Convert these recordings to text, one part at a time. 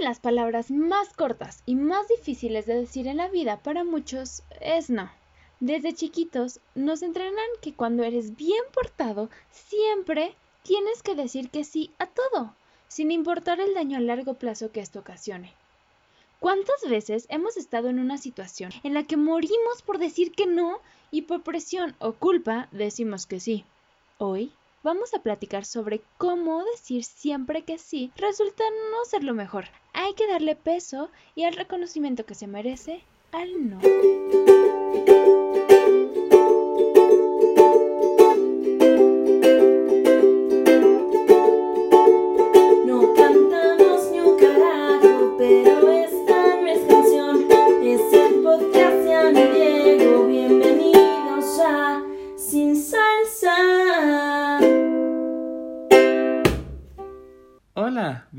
las palabras más cortas y más difíciles de decir en la vida para muchos es no. Desde chiquitos nos entrenan que cuando eres bien portado siempre tienes que decir que sí a todo, sin importar el daño a largo plazo que esto ocasione. ¿Cuántas veces hemos estado en una situación en la que morimos por decir que no y por presión o culpa decimos que sí? Hoy vamos a platicar sobre cómo decir siempre que sí resulta no ser lo mejor. Hay que darle peso y el reconocimiento que se merece al no.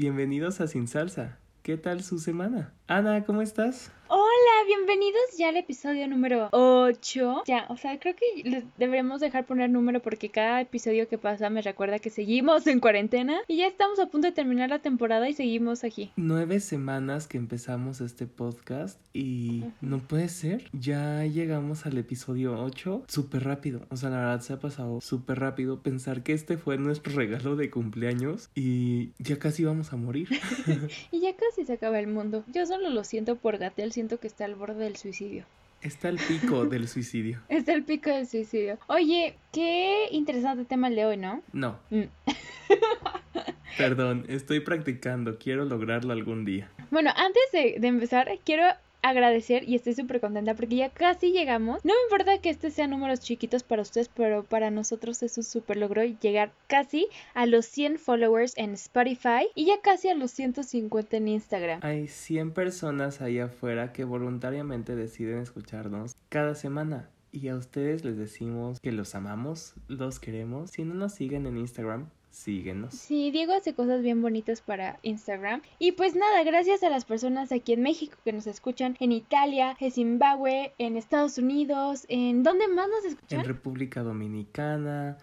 Bienvenidos a Sin Salsa. ¿Qué tal su semana? Ana, ¿cómo estás? Hola, bienvenidos ya al episodio número 8. Ya, o sea, creo que les deberíamos dejar poner número porque cada episodio que pasa me recuerda que seguimos en cuarentena y ya estamos a punto de terminar la temporada y seguimos aquí. Nueve semanas que empezamos este podcast y no puede ser. Ya llegamos al episodio 8 súper rápido. O sea, la verdad se ha pasado súper rápido pensar que este fue nuestro regalo de cumpleaños y ya casi vamos a morir. Y ya casi se acaba el mundo. Yo solo lo siento por Gatel, siento que está al borde del suicidio. Está el pico del suicidio. Está el pico del suicidio. Oye, qué interesante tema el de hoy, ¿no? No, Mm. perdón, estoy practicando. Quiero lograrlo algún día. Bueno, antes de, de empezar, quiero agradecer y estoy súper contenta porque ya casi llegamos. No me importa que este sean números chiquitos para ustedes, pero para nosotros es un súper logro llegar casi a los 100 followers en Spotify y ya casi a los 150 en Instagram. Hay 100 personas ahí afuera que voluntariamente deciden escucharnos cada semana. Y a ustedes les decimos que los amamos, los queremos. Si no nos siguen en Instagram, síguenos. Sí, Diego hace cosas bien bonitas para Instagram. Y pues nada, gracias a las personas aquí en México que nos escuchan, en Italia, en Zimbabue, en Estados Unidos, en ¿dónde más nos escuchan? En República Dominicana,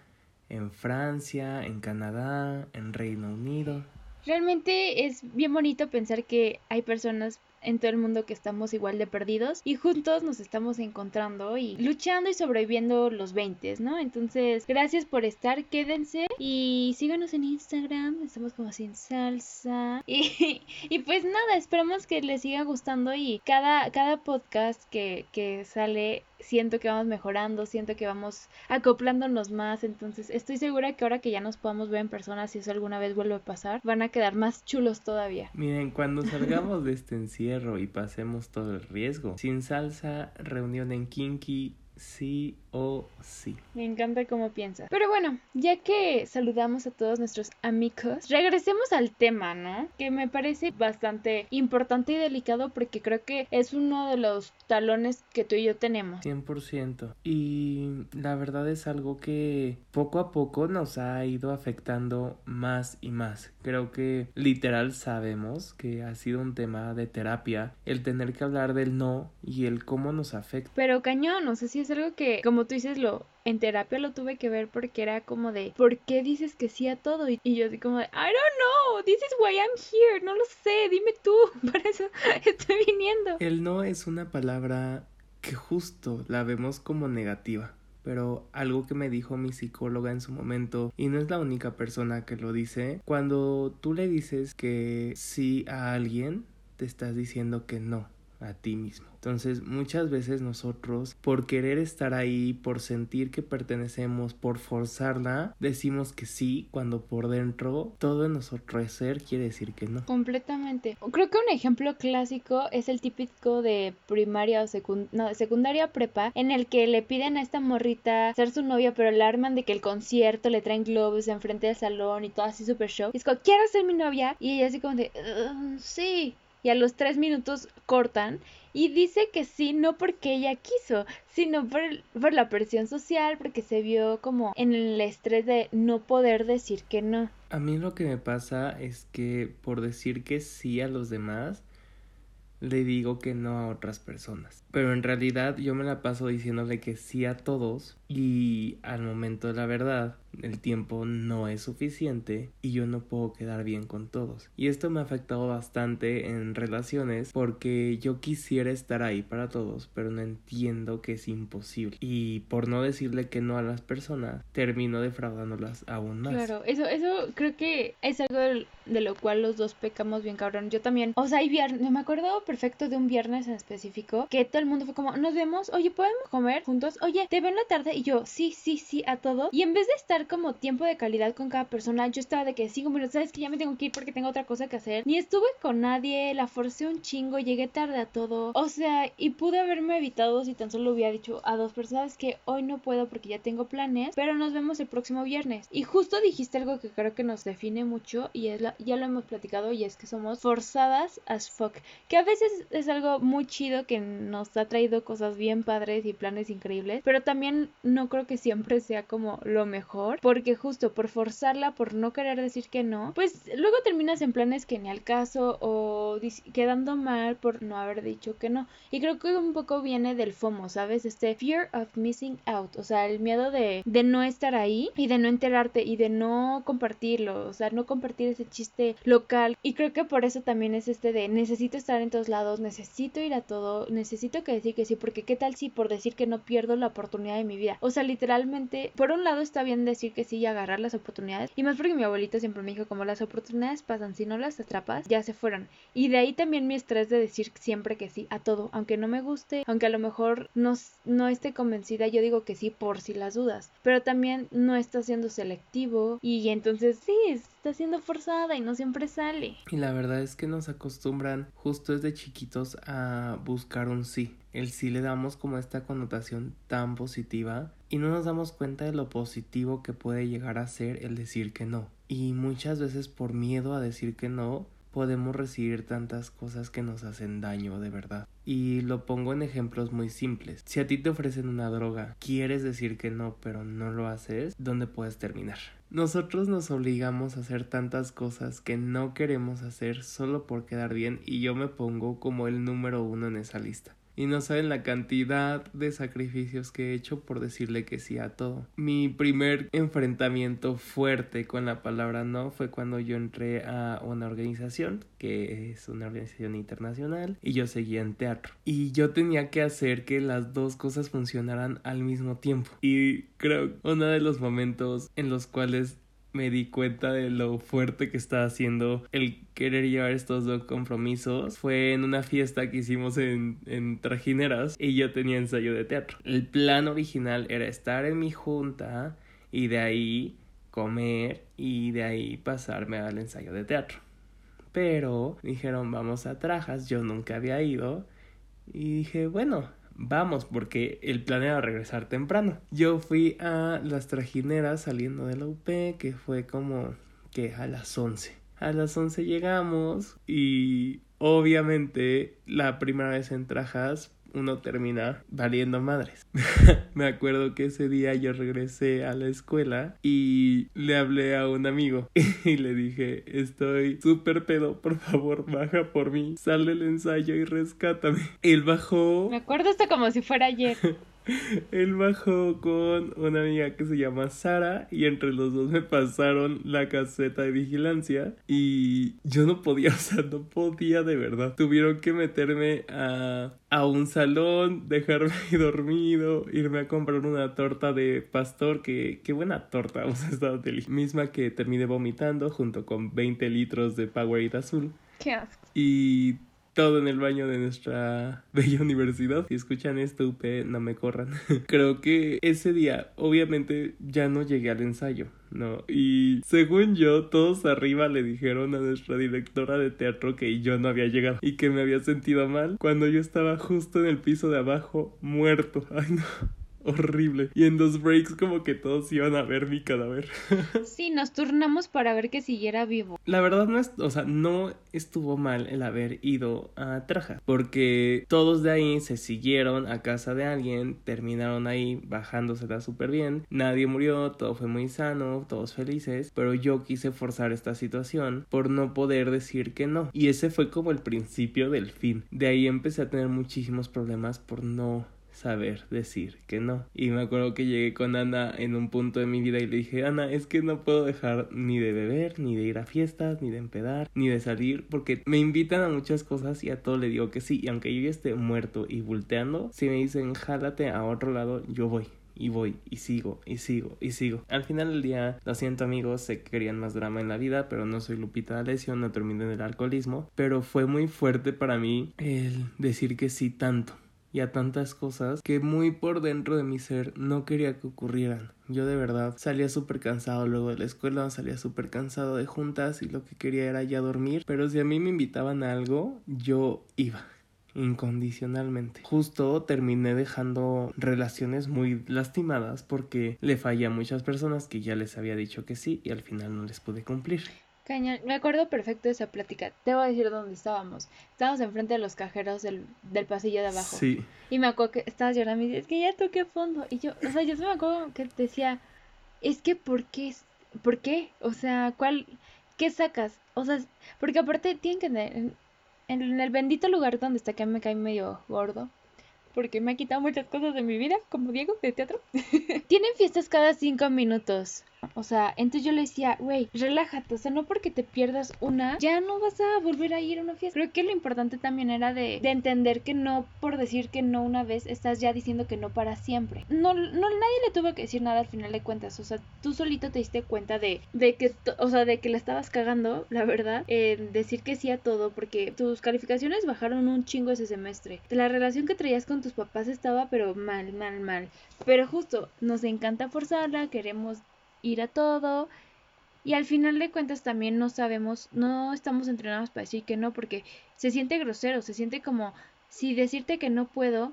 en Francia, en Canadá, en Reino Unido. Realmente es bien bonito pensar que hay personas en todo el mundo que estamos igual de perdidos y juntos nos estamos encontrando y luchando y sobreviviendo los 20, ¿no? Entonces, gracias por estar, quédense y síganos en Instagram, estamos como sin salsa y, y pues nada, esperamos que les siga gustando y cada, cada podcast que, que sale siento que vamos mejorando, siento que vamos acoplándonos más, entonces estoy segura que ahora que ya nos podamos ver en persona, si eso alguna vez vuelve a pasar, van a quedar más chulos todavía. Miren, cuando salgamos de este encierro y pasemos todo el riesgo, sin salsa, reunión en Kinky, sí o sí. Me encanta cómo piensas. Pero bueno, ya que saludamos a todos nuestros amigos, regresemos al tema, ¿no? Que me parece bastante importante y delicado porque creo que es uno de los talones que tú y yo tenemos. 100%. Y la verdad es algo que poco a poco nos ha ido afectando más y más. Creo que literal sabemos que ha sido un tema de terapia el tener que hablar del no y el cómo nos afecta. Pero cañón, o sea, sí es algo que, como tú dices, lo en terapia lo tuve que ver porque era como de, ¿por qué dices que sí a todo? Y, yo así como de, I don't know, this is why I'm here, no lo sé, dime tú, por eso estoy viniendo. El no es una palabra que justo la vemos como negativa. Pero algo que me dijo mi psicóloga en su momento, y no es la única persona que lo dice, cuando tú le dices que sí a alguien, te estás diciendo que no a ti mismo. Entonces muchas veces nosotros por querer estar ahí, por sentir que pertenecemos, por forzarla, decimos que sí cuando por dentro todo en nuestro ser quiere decir que no. Completamente. Creo que un ejemplo clásico es el típico de primaria o secund no, secundaria prepa, en el que le piden a esta morrita ser su novia, pero le arman de que el concierto le traen globos enfrente del salón y todo así super show. Y es como, ¿quieres ser mi novia? Y ella así como de, "Uh, sí. Y a los tres minutos cortan y dice que sí, no porque ella quiso, sino por, por la presión social, porque se vio como en el estrés de no poder decir que no. A mí lo que me pasa es que por decir que sí a los demás, le digo que no a otras personas. Pero en realidad yo me la paso diciéndole que sí a todos y al momento de la verdad el tiempo no es suficiente y yo no puedo quedar bien con todos. Y esto me ha afectado bastante en relaciones porque yo quisiera estar ahí para todos, pero no entiendo que es imposible. Y por no decirle que no a las personas, termino defraudándolas aún más. Claro, eso, eso creo que es algo de lo cual los dos pecamos bien cabrón. Yo también, o sea, hay viernes, me acuerdo perfecto de un viernes en específico que todo el mundo fue como, nos vemos, oye, ¿podemos comer juntos? Oye, te veo en la tarde y yo, sí, sí, sí, a todo. Y en vez de estar como tiempo de calidad con cada persona, yo estaba de que cinco minutos, sabes que ya me tengo que ir porque tengo otra cosa que hacer. Ni estuve con nadie, la forcé un chingo, llegué tarde a todo. O sea, y pude haberme evitado si tan solo hubiera dicho a dos personas que hoy no puedo porque ya tengo planes, pero nos vemos el próximo viernes. Y justo dijiste algo que creo que nos define mucho y es la, ya lo hemos platicado y es que somos forzadas as fuck. Que a veces es algo muy chido que nos ha traído cosas bien padres y planes increíbles, pero también no creo que siempre sea como lo mejor porque justo por forzarla, por no querer decir que no, pues luego terminas en planes que ni al caso o quedando mal por no haber dicho que no. Y creo que un poco viene del FOMO, ¿sabes? Este fear of missing out, o sea, el miedo de, de no estar ahí y de no enterarte y de no compartirlo, o sea, no compartir ese chiste local. Y creo que por eso también es este de necesito estar en todos lados, necesito ir a todo, necesito que decir que sí, porque qué tal si por decir que no pierdo la oportunidad de mi vida. O sea, literalmente, por un lado está bien decir que sí y agarrar las oportunidades. Y más porque mi abuelito siempre me dijo como las oportunidades pasan, si no las atrapas, ya se fueron. Y de ahí también mi estrés de decir siempre que sí a todo, aunque no me guste, aunque a lo mejor no, no esté convencida, yo digo que sí por si las dudas. Pero también no está siendo selectivo y entonces sí, está siendo forzada y no siempre sale. Y la verdad es que nos acostumbran justo desde chiquitos a buscar un sí. El sí le damos como esta connotación tan positiva y no nos damos cuenta de lo positivo que puede llegar a ser el decir que no. Y muchas veces por miedo a decir que no, podemos recibir tantas cosas que nos hacen daño de verdad. Y lo pongo en ejemplos muy simples. Si a ti te ofrecen una droga, quieres decir que no, pero no lo haces, ¿dónde puedes terminar? Nosotros nos obligamos a hacer tantas cosas que no queremos hacer solo por quedar bien y yo me pongo como el número uno en esa lista y no saben la cantidad de sacrificios que he hecho por decirle que sí a todo. Mi primer enfrentamiento fuerte con la palabra no fue cuando yo entré a una organización que es una organización internacional y yo seguía en teatro y yo tenía que hacer que las dos cosas funcionaran al mismo tiempo y creo uno de los momentos en los cuales me di cuenta de lo fuerte que estaba haciendo el querer llevar estos dos compromisos fue en una fiesta que hicimos en, en Trajineras y yo tenía ensayo de teatro. El plan original era estar en mi junta y de ahí comer y de ahí pasarme al ensayo de teatro. Pero dijeron vamos a Trajas, yo nunca había ido y dije bueno, vamos, porque el plan era regresar temprano. Yo fui a las trajineras saliendo de la UP, que fue como que a las 11. A las 11 llegamos y obviamente la primera vez en Trajas uno termina valiendo madres. Me acuerdo que ese día yo regresé a la escuela y le hablé a un amigo y le dije, estoy súper pedo, por favor, baja por mí, sal del ensayo y rescátame. Él bajó. Me acuerdo esto como si fuera ayer. Él bajó con una amiga que se llama Sara y entre los dos me pasaron la caseta de vigilancia y yo no podía, o sea, no podía de verdad. Tuvieron que meterme a, a un salón, dejarme dormido, irme a comprar una torta de pastor, que qué buena torta, o sea, estaba deliciosa. Misma que terminé vomitando junto con 20 litros de Powerade azul. Qué asco. Y todo en el baño de nuestra bella universidad. Si escuchan esto, UP, no me corran. Creo que ese día, obviamente, ya no llegué al ensayo. ¿no? Y según yo, todos arriba le dijeron a nuestra directora de teatro que yo no había llegado y que me había sentido mal cuando yo estaba justo en el piso de abajo, muerto. Ay, no horrible. Y en dos breaks como que todos iban a ver mi cadáver. sí, nos turnamos para ver que siguiera vivo. La verdad no es, o sea, no estuvo mal el haber ido a Traja, porque todos de ahí se siguieron a casa de alguien, terminaron ahí bajándosela súper bien, nadie murió, todo fue muy sano, todos felices, pero yo quise forzar esta situación por no poder decir que no. Y ese fue como el principio del fin. De ahí empecé a tener muchísimos problemas por no saber decir que no. Y me acuerdo que llegué con Ana en un punto de mi vida y le dije, Ana, es que no puedo dejar ni de beber, ni de ir a fiestas, ni de empedar, ni de salir, porque me invitan a muchas cosas y a todo le digo que sí. Y aunque yo ya esté muerto y volteando, si me dicen, jálate a otro lado, yo voy y voy y sigo y sigo y sigo. Al final del día, lo siento amigos, sé que querían más drama en la vida, pero no soy Lupita D'Alessio, no terminé en el alcoholismo, pero fue muy fuerte para mí el decir que sí tanto y a tantas cosas que muy por dentro de mi ser no quería que ocurrieran. Yo de verdad salía súper cansado luego de la escuela, salía súper cansado de juntas y lo que quería era ya dormir, pero si a mí me invitaban a algo, yo iba incondicionalmente. Justo terminé dejando relaciones muy lastimadas porque le fallé a muchas personas que ya les había dicho que sí y al final no les pude cumplir. Cañón, me acuerdo perfecto de esa plática. Te voy a decir dónde estábamos. Estábamos enfrente de los cajeros del, del pasillo de abajo. Sí. Y me acuerdo que estabas llorando y dices, es que ya toqué fondo. Y yo, o sea, yo me acuerdo que te decía, es que ¿por qué? ¿Por qué? O sea, ¿cuál? ¿Qué sacas? O sea, porque aparte tienen que en el bendito lugar donde está que me cae medio gordo, porque me ha quitado muchas cosas de mi vida, como Diego de teatro. Tienen fiestas cada cinco minutos. O sea, entonces yo le decía, güey, relájate, o sea, no porque te pierdas una, ya no vas a volver a ir a una fiesta. Creo que lo importante también era de, de entender que no por decir que no una vez, estás ya diciendo que no para siempre. No, no, nadie le tuvo que decir nada al final de cuentas, o sea, tú solito te diste cuenta de, de que, o sea, de que la estabas cagando, la verdad, en decir que sí a todo, porque tus calificaciones bajaron un chingo ese semestre. La relación que traías con tus papás estaba, pero mal, mal, mal. Pero justo, nos encanta forzarla, queremos ir a todo. Y al final de cuentas también no sabemos, no estamos entrenados para decir que no, porque se siente grosero, se siente como si decirte que no puedo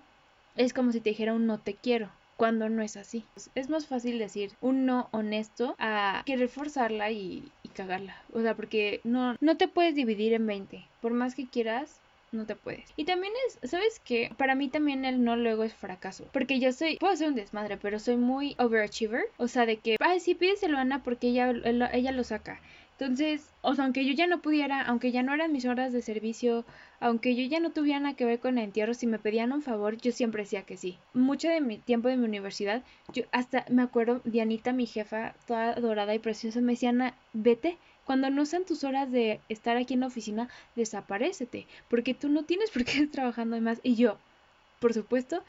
es como si te dijera un no te quiero, cuando no es así. Es más fácil decir un no honesto a querer forzarla y, y cagarla. O sea, porque no, no te puedes dividir en 20. Por más que quieras, no te puedes. Y también es, ¿sabes qué? Para mí también el no luego es fracaso. Porque yo soy, puedo ser un desmadre, pero soy muy overachiever. O sea, de que, ay, sí, pídeselo a Ana porque ella, ella lo saca. Entonces, o sea, aunque yo ya no pudiera, aunque ya no eran mis horas de servicio, aunque yo ya no tuviera nada que ver con el entierro, si me pedían un favor, yo siempre decía que sí. Mucho de mi tiempo de mi universidad, yo hasta me acuerdo, Dianita, mi jefa, toda dorada y preciosa, me decía, Ana, vete, cuando no sean tus horas de estar aquí en la oficina, desaparecete, porque tú no tienes por qué estar trabajando más. Y yo, por supuesto,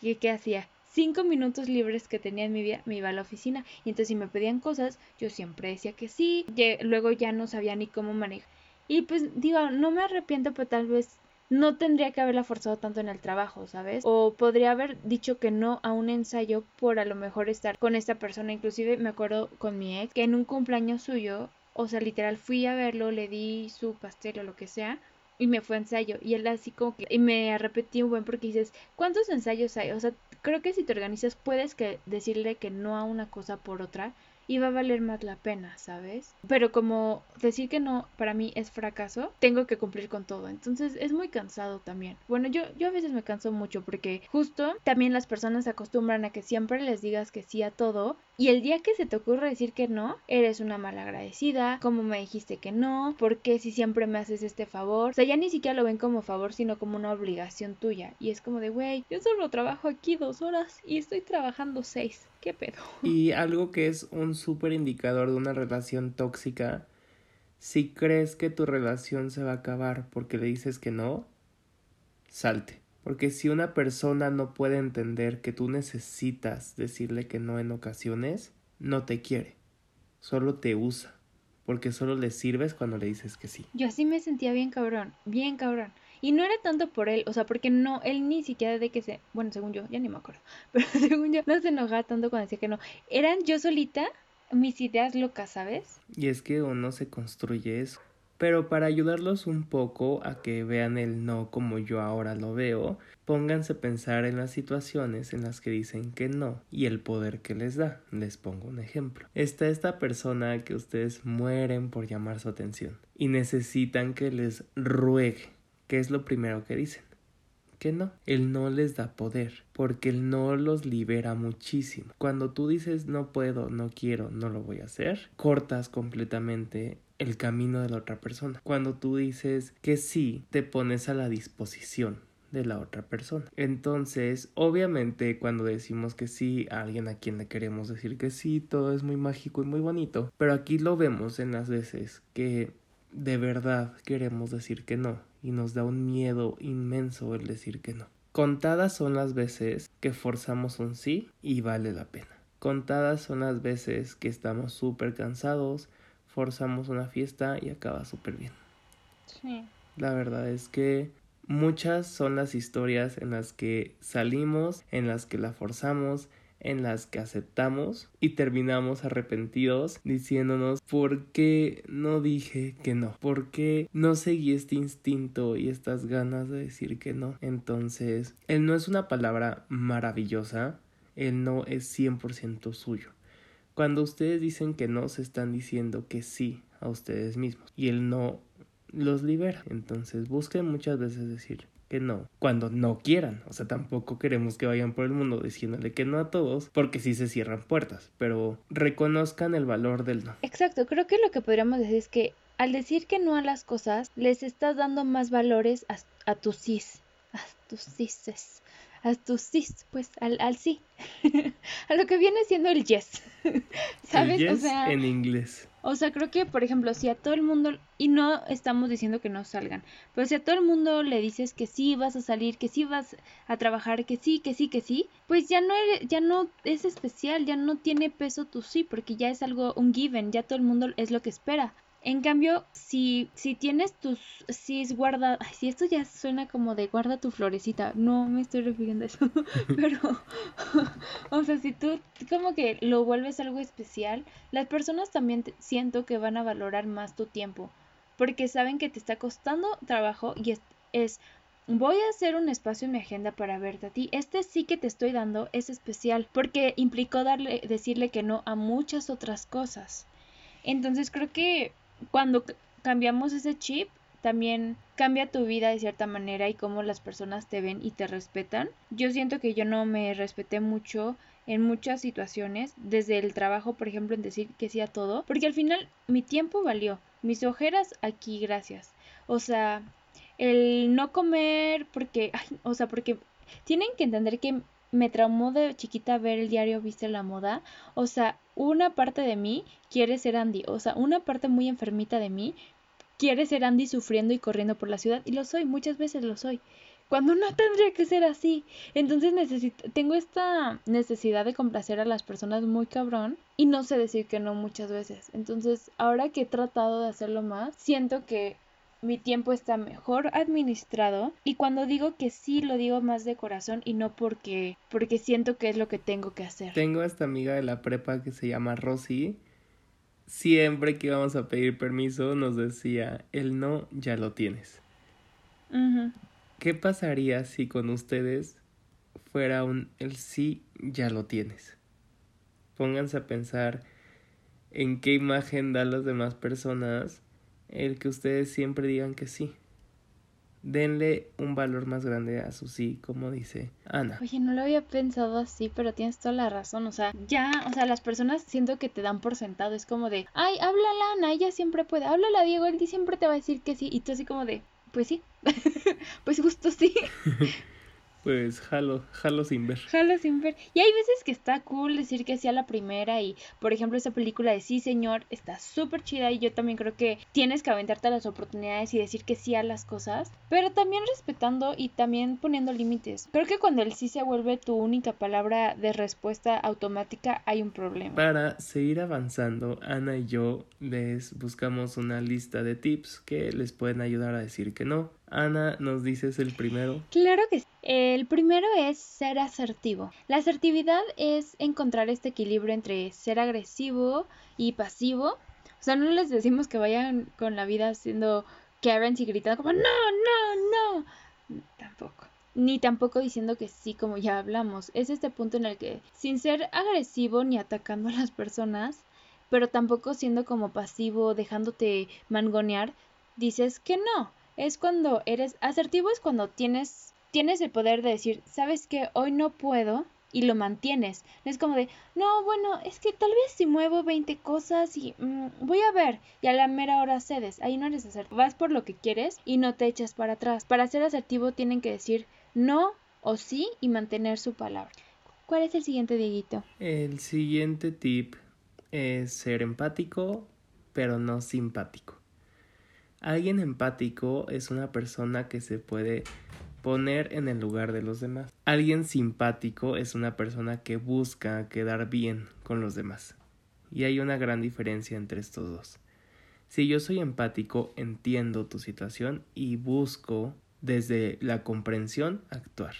¿qué, qué hacía? Cinco minutos libres que tenía en mi vida, me iba a la oficina. Y entonces si me pedían cosas, yo siempre decía que sí. luego ya no sabía ni cómo manejar. Y pues digo, no me arrepiento, pero tal vez no tendría que haberla forzado tanto en el trabajo, ¿sabes? O podría haber dicho que no a un ensayo por a lo mejor estar con esta persona. Inclusive me acuerdo con mi ex que en un cumpleaños suyo o sea, literal fui a verlo, le di su pastel o lo que sea y me fue a ensayo. Y él así como que... Y me arrepentí un buen porque dices, ¿cuántos ensayos hay? O sea, creo que si te organizas puedes que decirle que no a una cosa por otra y va a valer más la pena, ¿sabes? Pero como decir que no para mí es fracaso, tengo que cumplir con todo. Entonces es muy cansado también. Bueno, yo, yo a veces me canso mucho porque justo también las personas se acostumbran a que siempre les digas que sí a todo y el día que se te ocurre decir que no, eres una mala agradecida, como me dijiste que no, porque si siempre me haces este favor, o sea, ya ni siquiera lo ven como favor, sino como una obligación tuya. Y es como de, güey, yo solo trabajo aquí dos horas y estoy trabajando seis. ¿Qué pedo? Y algo que es un súper indicador de una relación tóxica, si crees que tu relación se va a acabar porque le dices que no, salte. Porque si una persona no puede entender que tú necesitas decirle que no en ocasiones, no te quiere, solo te usa, porque solo le sirves cuando le dices que sí. Yo así me sentía bien cabrón, bien cabrón. Y no era tanto por él, o sea, porque no, él ni siquiera de que se, bueno, según yo, ya ni me acuerdo, pero según yo, no se enojaba tanto cuando decía que no. Eran yo solita mis ideas locas, ¿sabes? Y es que uno se construye eso. Pero para ayudarlos un poco a que vean el no como yo ahora lo veo, pónganse a pensar en las situaciones en las que dicen que no y el poder que les da. Les pongo un ejemplo. Está esta persona que ustedes mueren por llamar su atención y necesitan que les ruegue ¿qué es lo primero que dicen? Que no, el no les da poder, porque el no los libera muchísimo. Cuando tú dices no puedo, no quiero, no lo voy a hacer, cortas completamente el camino de la otra persona. Cuando tú dices que sí, te pones a la disposición de la otra persona. Entonces, obviamente, cuando decimos que sí a alguien a quien le queremos decir que sí, todo es muy mágico y muy bonito. Pero aquí lo vemos en las veces que de verdad queremos decir que no y nos da un miedo inmenso el decir que no. Contadas son las veces que forzamos un sí y vale la pena. Contadas son las veces que estamos súper cansados, forzamos una fiesta y acaba súper bien. Sí. La verdad es que muchas son las historias en las que salimos, en las que la forzamos, en las que aceptamos y terminamos arrepentidos diciéndonos por qué no dije que no, por qué no seguí este instinto y estas ganas de decir que no. Entonces, el no es una palabra maravillosa, el no es 100% suyo. Cuando ustedes dicen que no, se están diciendo que sí a ustedes mismos y el no los libera. Entonces busquen muchas veces decir que no cuando no quieran. O sea, tampoco queremos que vayan por el mundo diciéndole que no a todos porque sí se cierran puertas, pero reconozcan el valor del no. Exacto, creo que lo que podríamos decir es que al decir que no a las cosas, les estás dando más valores a, a tus sís, a tus sises, a tus sís, pues al, al sí, a lo que viene siendo el yes, ¿sabes? El o yes sea, en inglés. O sea, creo que, por ejemplo, si a todo el mundo, y no estamos diciendo que no salgan, pero si a todo el mundo le dices que sí vas a salir, que sí vas a trabajar, que sí, que sí, que sí, pues ya no eres- ya no es especial, ya no tiene peso tu sí, porque ya es algo, un given, ya todo el mundo es lo que espera. En cambio, si, si tienes tus sís guarda, ay, si esto ya suena como de guarda tu florecita, no me estoy refiriendo a eso, pero, o sea, si tú como que lo vuelves algo especial, las personas también siento que van a valorar más tu tiempo, porque saben que te está costando trabajo y es, es, voy a hacer un espacio en mi agenda para verte a ti. Este sí que te estoy dando es especial, porque implicó darle, decirle que no a muchas otras cosas. Entonces creo que cuando cambiamos ese chip, también cambia tu vida de cierta manera y cómo las personas te ven y te respetan. Yo siento que yo no me respeté mucho en muchas situaciones, desde el trabajo, por ejemplo, en decir que sí a todo, porque al final mi tiempo valió, mis ojeras aquí, gracias. O sea, el no comer porque, o sea, porque tienen que entender que me traumó de chiquita ver el diario Viste la Moda. O sea, una parte de mí quiere ser Andy. O sea, una parte muy enfermita de mí quiere ser Andy sufriendo y corriendo por la ciudad. Y lo soy, muchas veces lo soy. Cuando no tendría que ser así. Entonces tengo esta necesidad de complacer a las personas muy cabrón. Y no sé decir que no muchas veces. Entonces, ahora que he tratado de hacerlo más, siento que mi tiempo está mejor administrado y cuando digo que sí lo digo más de corazón y no porque porque siento que es lo que tengo que hacer. Tengo esta amiga de la prepa que se llama Rosy. Siempre que íbamos a pedir permiso nos decía, el no ya lo tienes. ¿Qué pasaría si con ustedes fuera un el sí ya lo tienes? Pónganse a pensar en qué imagen da a las demás personas el que ustedes siempre digan que sí. Denle un valor más grande a su sí, como dice Ana. Oye, no lo había pensado así, pero tienes toda la razón. O sea, ya, o sea, las personas siento que te dan por sentado. Es como de, ay, háblala Ana, ella siempre puede. Háblala Diego, él siempre te va a decir que sí. Y tú así como de, pues sí. pues justo sí. Pues jalo, jalo sin ver. Jalo sin ver. Y hay veces que está cool decir que sí a la primera y, por ejemplo, esa película de Sí, señor, está súper chida y yo también creo que tienes que aventarte las oportunidades y decir que sí a las cosas, pero también respetando y también poniendo límites. Creo que cuando el sí se vuelve tu única palabra de respuesta automática hay un problema. Para seguir avanzando, Ana y yo les buscamos una lista de tips que les pueden ayudar a decir que no. Ana, nos dices el primero. Claro que sí. El primero es ser asertivo. La asertividad es encontrar este equilibrio entre ser agresivo y pasivo. O sea, no les decimos que vayan con la vida haciendo Karens y gritando como no, no, no. Tampoco. Ni tampoco diciendo que sí, como ya hablamos. Es este punto en el que, sin ser agresivo ni atacando a las personas, pero tampoco siendo como pasivo, dejándote mangonear, dices que no. Es cuando eres asertivo, es cuando tienes, tienes el poder de decir, sabes que hoy no puedo y lo mantienes. No es como de, no, bueno, es que tal vez si muevo 20 cosas y mm, voy a ver y a la mera hora cedes. Ahí no eres asertivo. Vas por lo que quieres y no te echas para atrás. Para ser asertivo tienen que decir, no o sí y mantener su palabra. ¿Cuál es el siguiente, Dieguito? El siguiente tip es ser empático, pero no simpático. Alguien empático es una persona que se puede poner en el lugar de los demás. Alguien simpático es una persona que busca quedar bien con los demás. Y hay una gran diferencia entre estos dos. Si yo soy empático, entiendo tu situación y busco desde la comprensión actuar.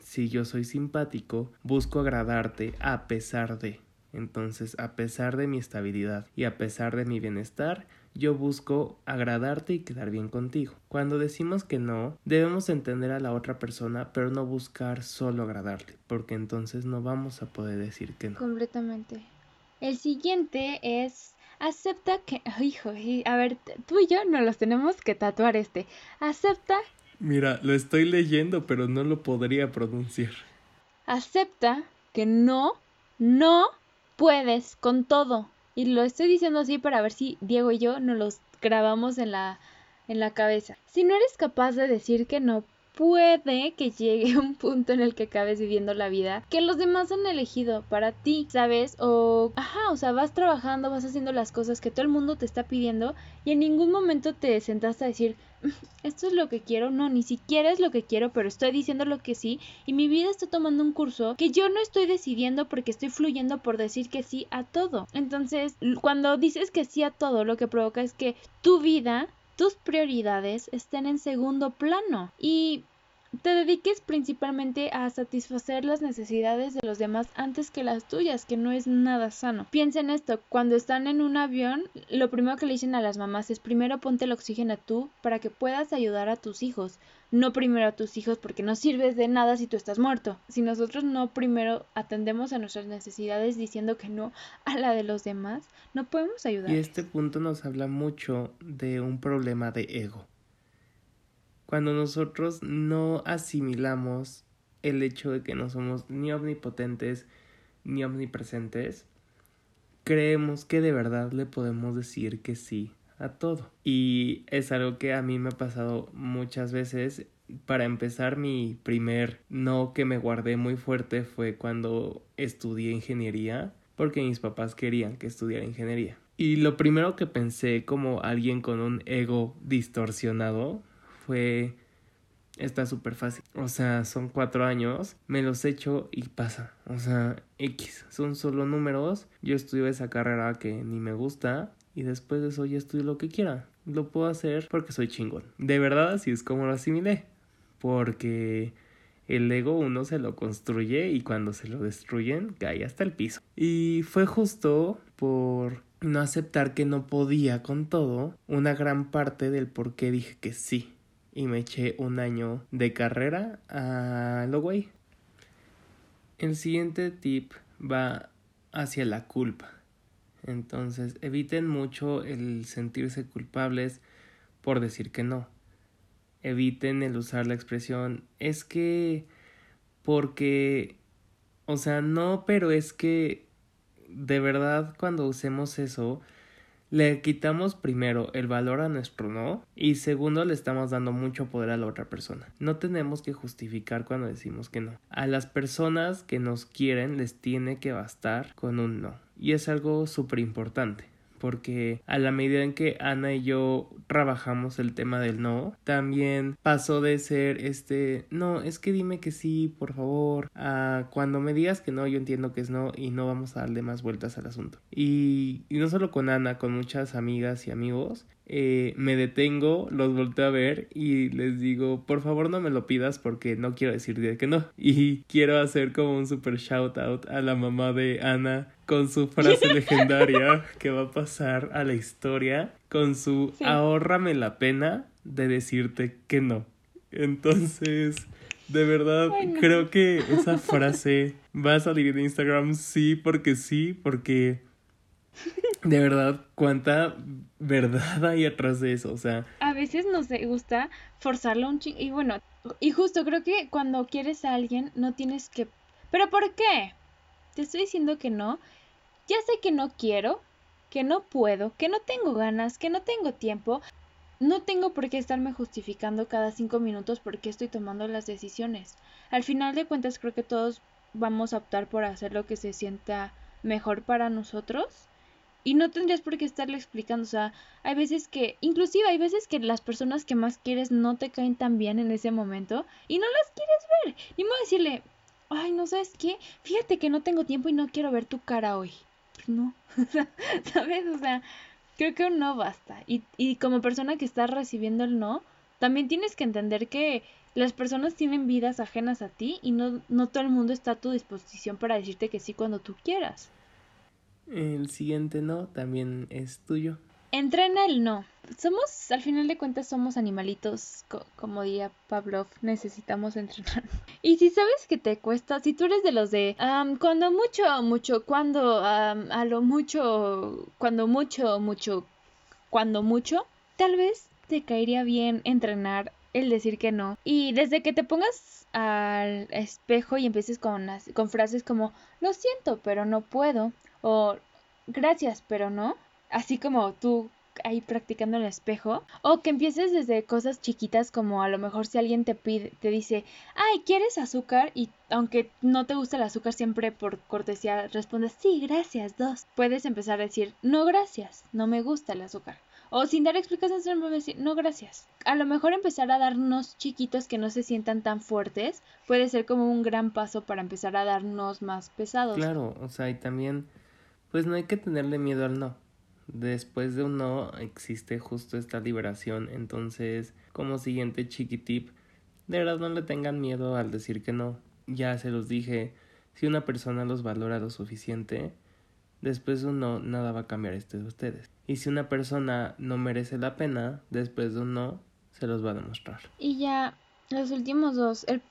Si yo soy simpático, busco agradarte a pesar de. Entonces, a pesar de mi estabilidad y a pesar de mi bienestar, yo busco agradarte y quedar bien contigo. Cuando decimos que no, debemos entender a la otra persona, pero no buscar solo agradarle, porque entonces no vamos a poder decir que no. Completamente. El siguiente es acepta que, hijo, a ver, tú y yo no los tenemos que tatuar este. Acepta. Mira, lo estoy leyendo, pero no lo podría pronunciar. Acepta que no, no puedes con todo. Y lo estoy diciendo así para ver si Diego y yo nos los grabamos en la, en la cabeza. Si no eres capaz de decir que no, puede que llegue un punto en el que acabes viviendo la vida que los demás han elegido para ti, ¿sabes? O, ajá, o sea, vas trabajando, vas haciendo las cosas que todo el mundo te está pidiendo y en ningún momento te sentaste a decir, mm, esto es lo que quiero, no, ni siquiera es lo que quiero, pero estoy diciendo lo que sí y mi vida está tomando un curso que yo no estoy decidiendo porque estoy fluyendo por decir que sí a todo. Entonces, cuando dices que sí a todo, lo que provoca es que tu vida tus prioridades estén en segundo plano y te dediques principalmente a satisfacer las necesidades de los demás antes que las tuyas, que no es nada sano. Piensa en esto, cuando están en un avión, lo primero que le dicen a las mamás es primero ponte el oxígeno tú para que puedas ayudar a tus hijos, no primero a tus hijos porque no sirves de nada si tú estás muerto. Si nosotros no primero atendemos a nuestras necesidades diciendo que no a la de los demás, no podemos ayudar. Y este punto nos habla mucho de un problema de ego cuando nosotros no asimilamos el hecho de que no somos ni omnipotentes ni omnipresentes, creemos que de verdad le podemos decir que sí a todo. Y es algo que a mí me ha pasado muchas veces. Para empezar, mi primer no que me guardé muy fuerte fue cuando estudié ingeniería, porque mis papás querían que estudiara ingeniería. Y lo primero que pensé como alguien con un ego distorsionado fue está súper fácil. O sea, son cuatro años, me los echo y pasa. O sea, X, son solo números. Yo estudio esa carrera que ni me gusta y después de eso ya estudio lo que quiera. Lo puedo hacer porque soy chingón. De verdad, así es como lo asimilé. Porque el ego uno se lo construye y cuando se lo destruyen cae hasta el piso. Y fue justo por no aceptar que no podía con todo una gran parte del por qué dije que sí y me eché un año de carrera a lo güey. El siguiente tip va hacia la culpa. Entonces, eviten mucho el sentirse culpables por decir que no. Eviten el usar la expresión es que porque o sea, no, pero es que de verdad cuando usemos eso le quitamos primero el valor a nuestro no y segundo le estamos dando mucho poder a la otra persona. No tenemos que justificar cuando decimos que no. A las personas que nos quieren les tiene que bastar con un no. Y es algo súper importante porque a la medida en que Ana y yo trabajamos el tema del no, también pasó de ser este, no, es que dime que sí, por favor, a cuando me digas que no, yo entiendo que es no y no vamos a darle más vueltas al asunto. Y, y no solo con Ana, con muchas amigas y amigos, eh, me detengo, los volteo a ver y les digo, por favor no me lo pidas porque no quiero decir que no. Y quiero hacer como un super shout out a la mamá de Ana con su frase legendaria que va a pasar a la historia con su ahórrame la pena de decirte que no. Entonces, de verdad, creo que esa frase va a salir en Instagram sí porque sí, porque de verdad, cuánta verdad hay atrás de eso, o sea. A veces nos gusta forzarlo un ching... Y bueno, y justo creo que cuando quieres a alguien no tienes que... ¿Pero por qué? Te estoy diciendo que no. Ya sé que no quiero, que no puedo, que no tengo ganas, que no tengo tiempo. no tengo por qué estarme justificando cada cinco minutos por qué estoy tomando las decisiones. Al final de cuentas creo que todos vamos a optar por hacer lo que se sienta mejor para nosotros y no tendrías por qué estarle explicando, o sea, hay veces que, inclusive hay veces que las personas que más quieres no te caen tan bien en ese momento y no las quieres ver. Ni modo decirle, ay, no sabes qué, fíjate que no tengo tiempo y no quiero ver tu cara hoy. Pues no, ¿sabes? O sea, creo que un no basta. Y, y como persona que está recibiendo el no, también tienes que entender que las personas tienen vidas ajenas a ti y no, no todo el mundo está a tu disposición para decirte que sí cuando tú quieras. El siguiente no también es tuyo. Entrena el no. Somos, al final de cuentas, somos animalitos, como diría Pavlov, necesitamos entrenar. Y si sabes que te cuesta, si tú eres de los de, cuando mucho, mucho, cuando, a lo mucho, cuando mucho, mucho, cuando mucho, tal vez te caería bien entrenar el decir que no. Y desde que te pongas al espejo y empieces con, con frases como, lo siento, pero no puedo, o gracias, pero no, así como tú ahí practicando en el espejo o que empieces desde cosas chiquitas como a lo mejor si alguien te pide te dice ay quieres azúcar y aunque no te gusta el azúcar siempre por cortesía respondes sí gracias dos puedes empezar a decir no gracias no me gusta el azúcar o sin dar explicaciones decir no gracias a lo mejor empezar a darnos chiquitos que no se sientan tan fuertes puede ser como un gran paso para empezar a darnos más pesados. Claro o sea y también pues no hay que tenerle miedo al no. Después de un no existe justo esta liberación, entonces como siguiente chiquitip, de verdad no le tengan miedo al decir que no. Ya se los dije, si una persona los valora lo suficiente, después de un no nada va a cambiar este de ustedes. Y si una persona no merece la pena, después de un no se los va a demostrar. Y ya los últimos dos, el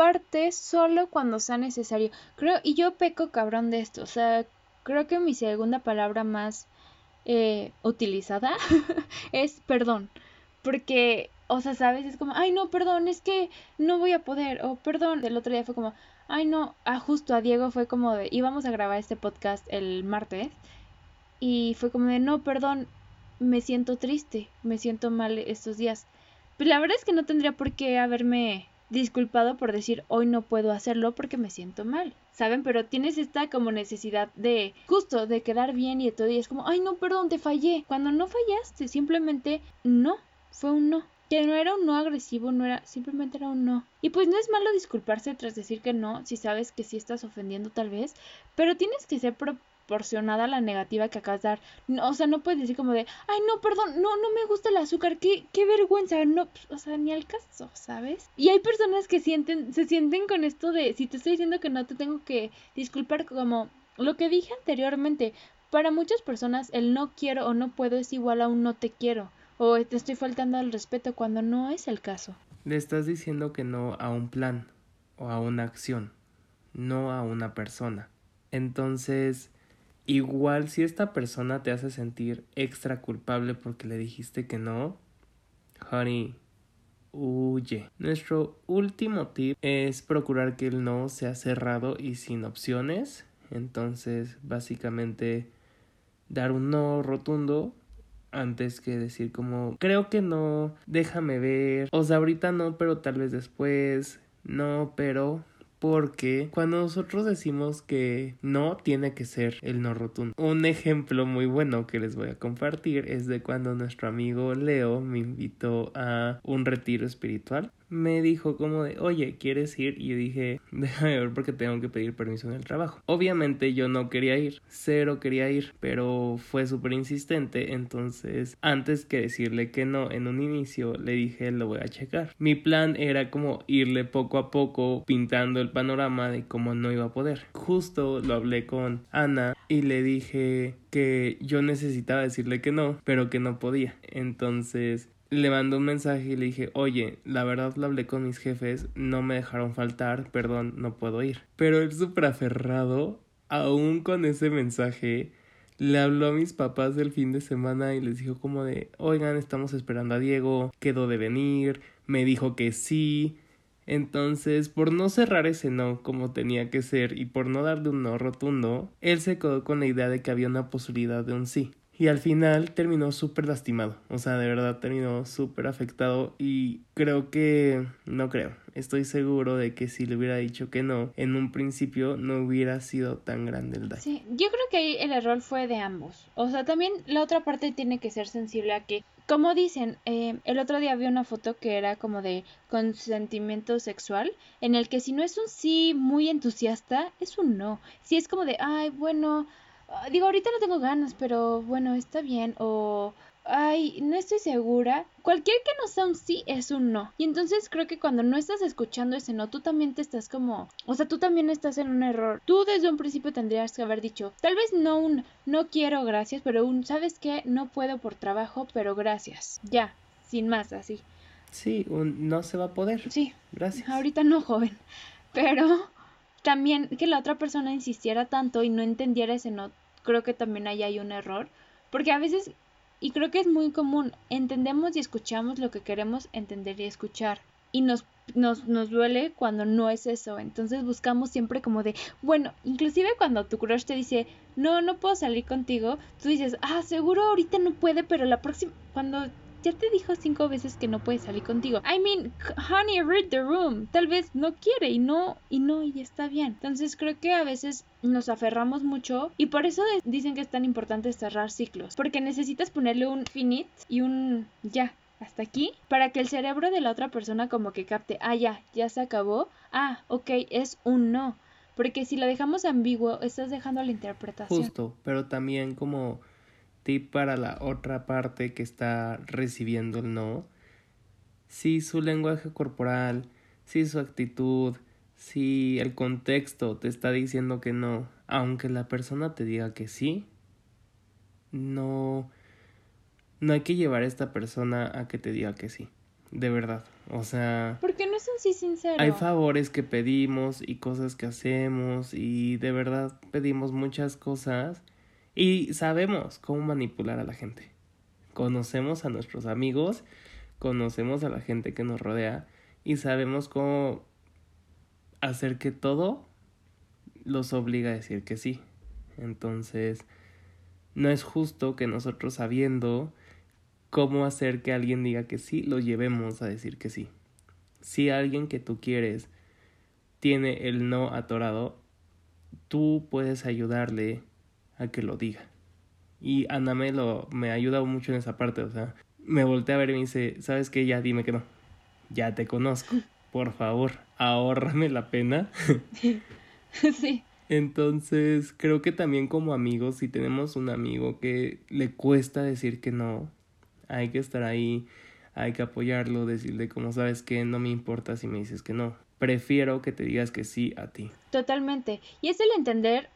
disculparte solo cuando sea necesario. Creo, y yo peco cabrón de esto, o sea, creo que mi segunda palabra más eh, utilizada es perdón. Porque, o sea, sabes, es como, ay, no, perdón, es que no voy a poder, o perdón. El otro día fue como, ay, no, ah, justo a Diego fue como de, íbamos a grabar este podcast el martes, y fue como de, no, perdón, me siento triste, me siento mal estos días. Pero la verdad es que no tendría por qué haberme disculpado por decir hoy no puedo hacerlo porque me siento mal, ¿saben? Pero tienes esta como necesidad de justo de quedar bien y de todo y es como, ay no, perdón, te fallé. Cuando no fallaste, simplemente no, fue un no. Que no era un no agresivo, no era, simplemente era un no. Y pues no es malo disculparse tras decir que no, si sabes que sí estás ofendiendo tal vez, pero tienes que ser proporcionada a la negativa que acabas de dar. o sea, no puedes decir como de, ay, no, perdón, no, no me gusta el azúcar, qué, qué vergüenza, no, o sea, ni al caso, ¿sabes? Y hay personas que sienten, se sienten con esto de, si te estoy diciendo que no te tengo que disculpar como lo que dije anteriormente, para muchas personas el no quiero o no puedo es igual a un no te quiero o te estoy faltando al respeto cuando no es el caso. Le estás diciendo que no a un plan o a una acción, no a una persona. Entonces, Igual si esta persona te hace sentir extra culpable porque le dijiste que no, honey, huye. Nuestro último tip es procurar que el no sea cerrado y sin opciones. Entonces, básicamente, dar un no rotundo antes que decir como creo que no, déjame ver, o sea, ahorita no, pero tal vez después, no, pero porque cuando nosotros decimos que no tiene que ser el no rotundo. Un ejemplo muy bueno que les voy a compartir es de cuando nuestro amigo Leo me invitó a un retiro espiritual me dijo como de, oye, ¿quieres ir? Y yo dije, déjame ver porque tengo que pedir permiso en el trabajo. Obviamente yo no quería ir, cero quería ir, pero fue súper insistente, entonces antes que decirle que no en un inicio, le dije, lo voy a checar. Mi plan era como irle poco a poco pintando el panorama de cómo no iba a poder. Justo lo hablé con Ana y le dije que yo necesitaba decirle que no, pero que no podía. Entonces le mandé un mensaje y le dije, oye, la verdad lo hablé con mis jefes, no me dejaron faltar, perdón, no puedo ir. Pero él súper aferrado, aún con ese mensaje, le habló a mis papás el fin de semana y les dijo como de, oigan, estamos esperando a Diego, quedó de venir, me dijo que sí. Entonces, por no cerrar ese no como tenía que ser y por no darle un no rotundo, él se quedó con la idea de que había una posibilidad de un sí. Y al final terminó súper lastimado. O sea, de verdad terminó súper afectado. Y creo que. No creo. Estoy seguro de que si le hubiera dicho que no, en un principio no hubiera sido tan grande el daño. Sí, yo creo que ahí el error fue de ambos. O sea, también la otra parte tiene que ser sensible a que como dicen, eh, el otro día vi una foto que era como de consentimiento sexual, en el que si no es un sí muy entusiasta, es un no. Si es como de, ay, bueno, digo, ahorita no tengo ganas, pero bueno, está bien. O, ay, no estoy segura. Cualquier que no sea un sí es un no. Y entonces creo que cuando no estás escuchando ese no, tú también te estás como, o sea, tú también estás en un error. Tú desde un principio tendrías que haber dicho, tal vez no un no quiero, gracias, pero un, ¿sabes qué? No puedo por trabajo, pero gracias. Ya, sin más, así. Sí, un no se va a poder. Sí. Gracias. Ahorita no, joven. Pero también que la otra persona insistiera tanto y no entendiera ese no, creo que también ahí hay un error, porque a veces, y creo que es muy común, entendemos y escuchamos lo que queremos entender y escuchar, y nos, nos, nos duele cuando no es eso, entonces buscamos siempre como de, bueno, inclusive cuando tu crush te dice, no, no puedo salir contigo, tú dices, ah, seguro ahorita no puede, pero la próxima, cuando ya te dijo cinco veces que no puede salir contigo. I mean, honey, read the room. Tal vez no quiere y no, y no, y está bien. Entonces creo que a veces nos aferramos mucho y por eso dicen que es tan importante cerrar ciclos. Porque necesitas ponerle un finite y un ya, hasta aquí para que el cerebro de la otra persona como que capte, ah, ya, ya se acabó, ah, ok, es un no. Porque si lo dejamos ambiguo, estás dejando la interpretación. Justo, pero también como tip para la otra parte que está recibiendo el no, si su lenguaje corporal, si su actitud, si el contexto te está diciendo que no, aunque la persona te diga que sí, no, no hay que llevar a esta persona a que te diga que sí, de verdad. O sea... Porque no es un sí sincero. Hay favores que pedimos y cosas que hacemos y de verdad pedimos muchas cosas y sabemos cómo manipular a la gente. Conocemos a nuestros amigos, conocemos a la gente que nos rodea y sabemos cómo hacer que todo los obliga a decir que sí. Entonces, no es justo que nosotros sabiendo cómo hacer que alguien diga que sí, lo llevemos a decir que sí. Si alguien que tú quieres tiene el no atorado, tú puedes ayudarle a que lo diga. Y Ana me, lo, me ha ayudado mucho en esa parte, o sea, me volteé a ver y me dice, ¿sabes qué? Ya dime que no. Ya te conozco. Por favor, ahórrame la pena. sí. Entonces, creo que también como amigos, si tenemos un amigo que le cuesta decir que no, hay que estar ahí, hay que apoyarlo, decirle como sabes que no me importa si me dices que no. Prefiero que te digas que sí a ti. Totalmente. Y es el entender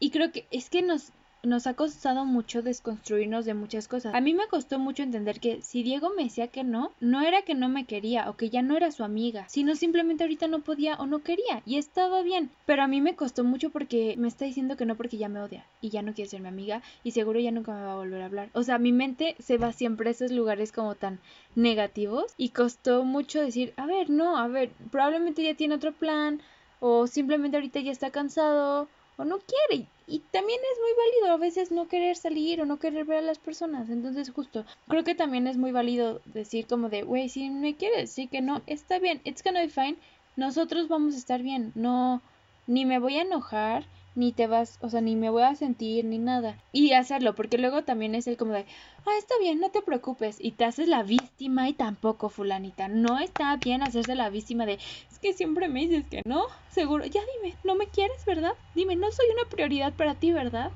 y creo que es que nos, nos ha costado mucho desconstruirnos de muchas cosas. A mí me costó mucho entender que si Diego me decía que no, no era que no me quería o que ya no era su amiga, sino simplemente ahorita no podía o no quería y estaba bien. Pero a mí me costó mucho porque me está diciendo que no porque ya me odia y ya no quiere ser mi amiga y seguro ya nunca me va a volver a hablar. O sea, mi mente se va siempre a esos lugares como tan negativos y costó mucho decir, a ver, no, a ver, probablemente ya tiene otro plan o simplemente ahorita ya está cansado o no quiere. Y también es muy válido a veces no querer salir o no querer ver a las personas. Entonces, justo, creo que también es muy válido decir como de, güey, si me quieres, sí que no, está bien, it's gonna be fine. Nosotros vamos a estar bien. No, ni me voy a enojar, ni te vas, o sea, ni me voy a sentir, ni nada. Y hacerlo, porque luego también es el como de, ah, está bien, no te preocupes. Y te haces la víctima y tampoco, fulanita. No está bien hacerse la víctima de, es que siempre me dices que no, seguro, ya dime, no me quieres, ¿verdad? Dime, no soy una prioridad para ti, ¿verdad?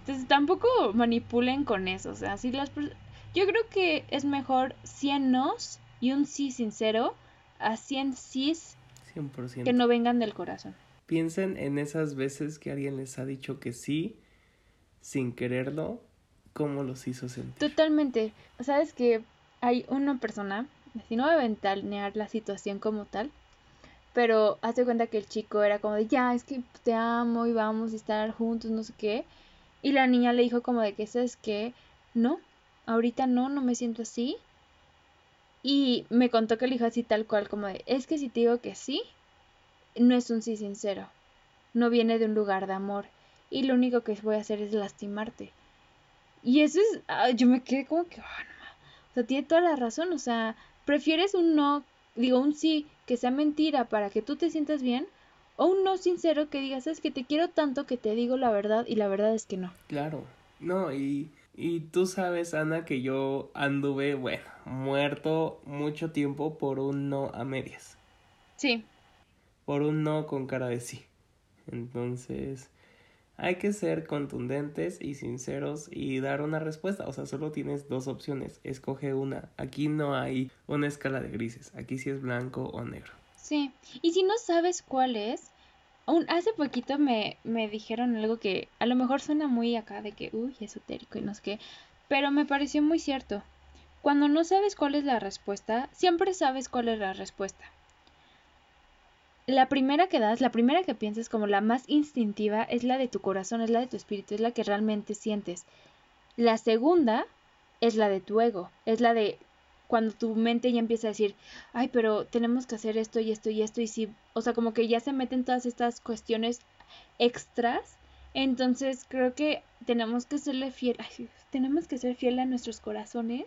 Entonces tampoco manipulen con eso, o sea, si las yo creo que es mejor 100 nos y un sí sincero a 100 sís 100%. que no vengan del corazón. Piensen en esas veces que alguien les ha dicho que sí sin quererlo, cómo los hizo sentir. Totalmente. Sabes que hay una persona, si no voy a ventanear la situación como tal, pero hace cuenta que el chico era como de, ya, es que te amo y vamos a estar juntos, no sé qué. Y la niña le dijo como de que, ¿sabes qué? No, ahorita no, no me siento así. Y me contó que le dijo así tal cual, como de, es que si te digo que sí, no es un sí sincero, no viene de un lugar de amor y lo único que voy a hacer es lastimarte. Y eso es, ah, yo me quedé como que, ah, no, o sea, tiene toda la razón, o sea, prefieres un no, digo, un sí que sea mentira para que tú te sientas bien, o un no sincero que digas, es que te quiero tanto que te digo la verdad y la verdad es que no. Claro, no, y, y tú sabes, Ana, que yo anduve, bueno, muerto mucho tiempo por un no a medias. Sí. Por un no con cara de sí. Entonces, hay que ser contundentes y sinceros y dar una respuesta. O sea, solo tienes dos opciones. Escoge una. Aquí no hay una escala de grises. Aquí sí es blanco o negro. Sí. Y si no sabes cuál es, un, hace poquito me, me dijeron algo que a lo mejor suena muy acá de que, uy, esotérico y no sé qué. Pero me pareció muy cierto. Cuando no sabes cuál es la respuesta, siempre sabes cuál es la respuesta la primera que das, la primera que piensas como la más instintiva es la de tu corazón, es la de tu espíritu, es la que realmente sientes. La segunda es la de tu ego, es la de cuando tu mente ya empieza a decir, ay, pero tenemos que hacer esto y esto y esto y si, o sea, como que ya se meten todas estas cuestiones extras. Entonces creo que tenemos que serle fiel, tenemos que ser fiel a nuestros corazones,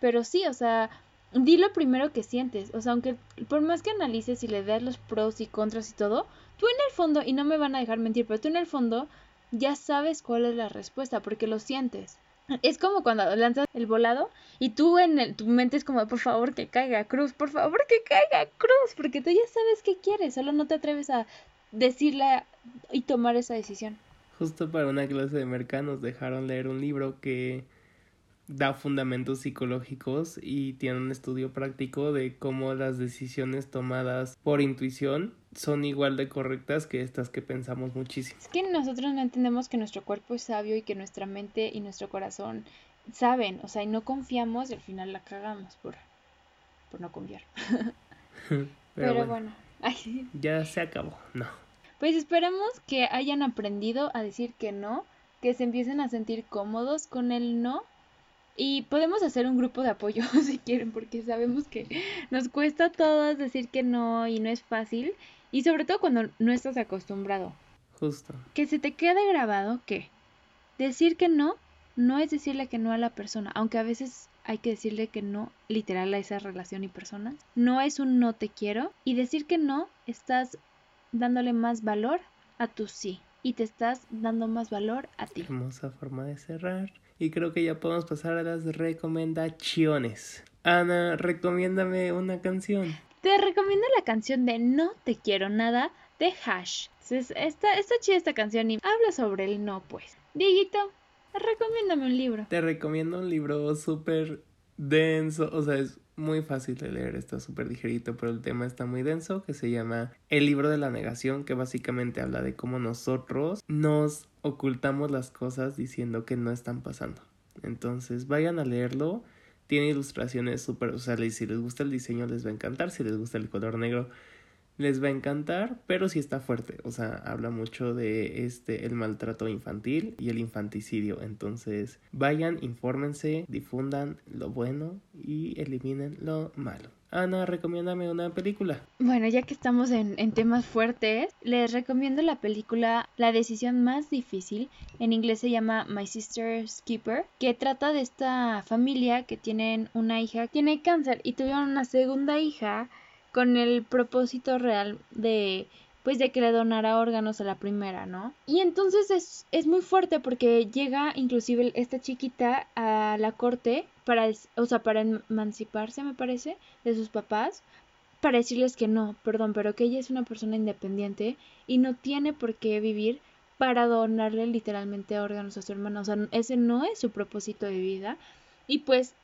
pero sí, o sea, di lo primero que sientes. O sea, aunque por más que analices y le des los pros y contras y todo, tú en el fondo, y no me van a dejar mentir, pero tú en el fondo ya sabes cuál es la respuesta porque lo sientes. Es como cuando lanzas el volado y tú en tu mente es como, por favor que caiga cruz, por favor que caiga cruz, porque tú ya sabes qué quieres, solo no te atreves a decirle y tomar esa decisión. Justo para una clase de mercados dejaron leer un libro que da fundamentos psicológicos y tiene un estudio práctico de cómo las decisiones tomadas por intuición son igual de correctas que estas que pensamos muchísimo. Es que nosotros no entendemos que nuestro cuerpo es sabio y que nuestra mente y nuestro corazón saben, o sea, y no confiamos y al final la cagamos por, por no confiar. Pero, bueno, ya se acabó, no. Pues esperamos que hayan aprendido a decir que no, que se empiecen a sentir cómodos con el no y podemos hacer un grupo de apoyo si quieren, porque sabemos que nos cuesta a todos decir que no y no es fácil. Y sobre todo cuando no estás acostumbrado. Justo. Que se te quede grabado que decir que no no es decirle que no a la persona, aunque a veces hay que decirle que no literal a esa relación y personas. No es un no te quiero y decir que no estás dándole más valor a tu sí y te estás dando más valor a ti. Hermosa forma de cerrar. Y creo que ya podemos pasar a las recomendaciones. Ana, recomiéndame una canción. Te recomiendo la canción de No te quiero nada de Hash. está, está chida esta canción y habla sobre el no, pues. Dieguito, recomiéndame un libro. Te recomiendo un libro súper denso, o sea, es muy fácil de leer, está súper ligerito, pero el tema está muy denso, que se llama El libro de la negación, que básicamente habla de cómo nosotros nos ocultamos las cosas diciendo que no están pasando. Entonces, vayan a leerlo. Tiene ilustraciones súper, o sea, si les gusta el diseño les va a encantar, si les gusta el color negro les va a encantar, pero sí está fuerte, o sea, habla mucho de este el maltrato infantil y el infanticidio, entonces vayan, infórmense, difundan lo bueno y eliminen lo malo. Ana, recomiéndame una película. Bueno, ya que estamos en, en, temas fuertes, les recomiendo la película La decisión más difícil. En inglés se llama My Sister's Keeper, que trata de esta familia que tienen una hija que tiene cáncer y tuvieron una segunda hija con el propósito real de pues de que le donara órganos a la primera, ¿no? Y entonces es, es muy fuerte porque llega inclusive esta chiquita a la corte para, o sea, para emanciparse, me parece, de sus papás, para decirles que no, perdón, pero que ella es una persona independiente y no tiene por qué vivir para donarle literalmente órganos a su hermano, o sea, ese no es su propósito de vida. Y pues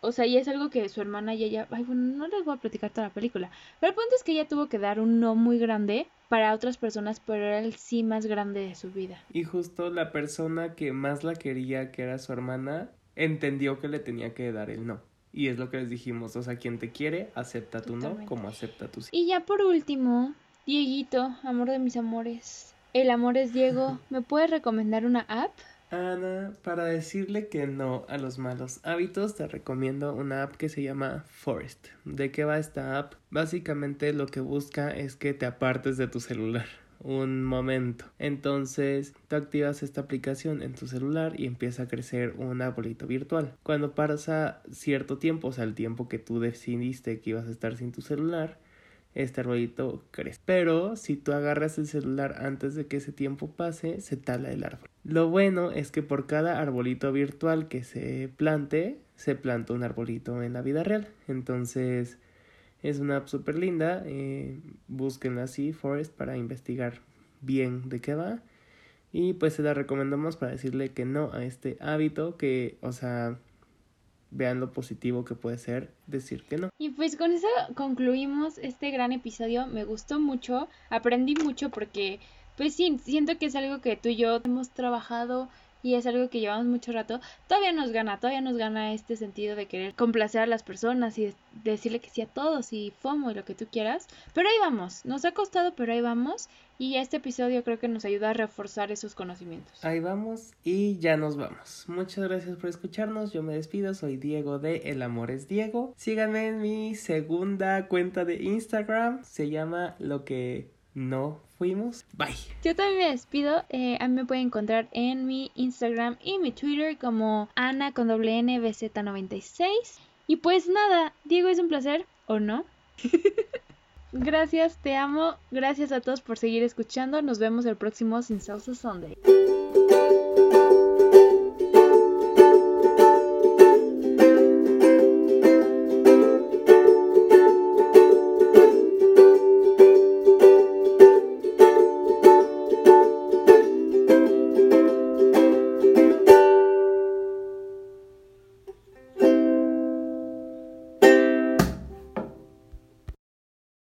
o sea, y es algo que su hermana y ella, ay, bueno, no les voy a platicar toda la película, pero el punto es que ella tuvo que dar un no muy grande para otras personas, pero era el sí más grande de su vida. Y justo la persona que más la quería, que era su hermana, entendió que le tenía que dar el no. Y es lo que les dijimos, o sea, quien te quiere, acepta tu no como acepta tu sí. Y ya por último, Dieguito, amor de mis amores. El amor es Diego. ¿Me puedes recomendar una app? Ana, para decirle que no a los malos hábitos, te recomiendo una app que se llama Forest. ¿De qué va esta app? Básicamente lo que busca es que te apartes de tu celular. un momento. Entonces, tú activas esta aplicación en tu celular y empieza a crecer un arbolito virtual. Cuando pasa cierto tiempo, o sea, el tiempo que tú decidiste que ibas a estar sin tu celular, este arbolito crece. Pero si tú agarras el celular antes de que ese tiempo pase, se tala el árbol. Lo bueno es que por cada arbolito virtual que se plante, se planta un arbolito en la vida real. Entonces es una app súper linda. Eh, búsquenla así, Forest, para investigar bien de qué va. Y pues se la recomendamos para decirle que no a este hábito que, o sea, vean lo positivo que puede ser decir que no. Y pues con eso concluimos este gran episodio. Me gustó mucho, aprendí mucho porque pues sí, siento que es algo que tú y yo hemos trabajado y es algo que llevamos mucho rato, todavía nos gana, todavía nos gana este sentido de querer complacer a las personas y decirle que sí a todos y FOMO y lo que tú quieras. Pero ahí vamos, nos ha costado, pero ahí vamos. Y este episodio creo que nos ayuda a reforzar esos conocimientos. Ahí vamos y ya nos vamos. Muchas gracias por escucharnos. Yo me despido. Soy Diego de El Amor es Diego. Síganme en mi segunda cuenta de Instagram. Se llama Lo que no fuimos. Bye. Yo también me despido. Eh, a mí me pueden encontrar en mi Instagram y mi Twitter como Ana con doble N 96 Y pues nada, Diego, es un placer, ¿o no? Gracias, te amo. Gracias a todos por seguir escuchando. Nos vemos el próximo Sin Salsa Sunday.